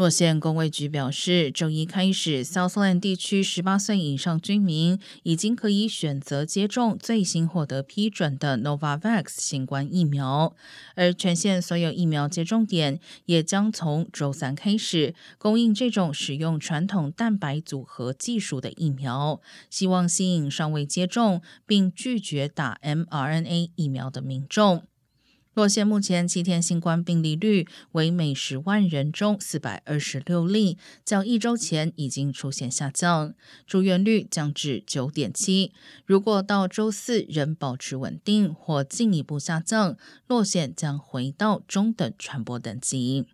洛县公卫局表示，周一开始，Southland 地区十八岁以上居民已经可以选择接种最新获得批准的 Novavax 新冠疫苗，而全县所有疫苗接种点也将从周三开始供应这种使用传统蛋白组合技术的疫苗，希望吸引尚未接种并拒绝打 mRNA 疫苗的民众。洛县目前七天新冠病例率为每十万人中四百二十六例，较一周前已经出现下降，住院率降至九点七。如果到周四仍保持稳定或进一步下降，洛县将回到中等传播等级。